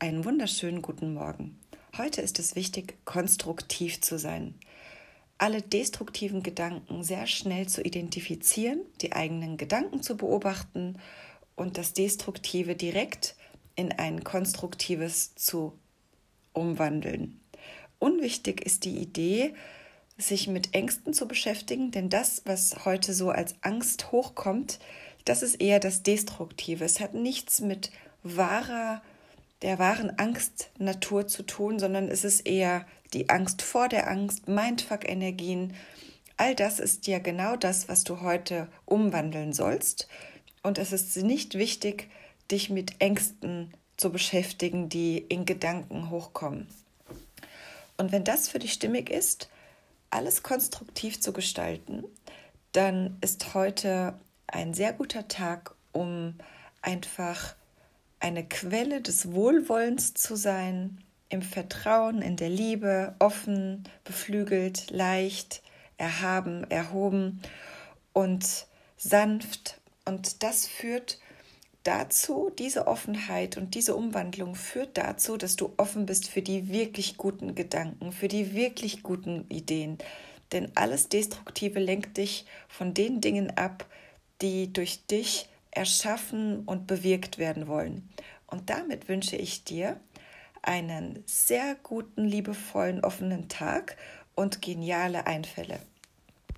einen wunderschönen guten Morgen. Heute ist es wichtig, konstruktiv zu sein. Alle destruktiven Gedanken sehr schnell zu identifizieren, die eigenen Gedanken zu beobachten und das Destruktive direkt in ein konstruktives zu umwandeln. Unwichtig ist die Idee, sich mit Ängsten zu beschäftigen, denn das, was heute so als Angst hochkommt, das ist eher das Destruktive. Es hat nichts mit wahrer der wahren Angstnatur zu tun, sondern es ist eher die Angst vor der Angst, Mindfuck-Energien. All das ist ja genau das, was du heute umwandeln sollst. Und es ist nicht wichtig, dich mit Ängsten zu beschäftigen, die in Gedanken hochkommen. Und wenn das für dich stimmig ist, alles konstruktiv zu gestalten, dann ist heute ein sehr guter Tag, um einfach eine Quelle des Wohlwollens zu sein, im Vertrauen, in der Liebe, offen, beflügelt, leicht, erhaben, erhoben und sanft. Und das führt dazu, diese Offenheit und diese Umwandlung führt dazu, dass du offen bist für die wirklich guten Gedanken, für die wirklich guten Ideen. Denn alles Destruktive lenkt dich von den Dingen ab, die durch dich erschaffen und bewirkt werden wollen. Und damit wünsche ich dir einen sehr guten, liebevollen, offenen Tag und geniale Einfälle.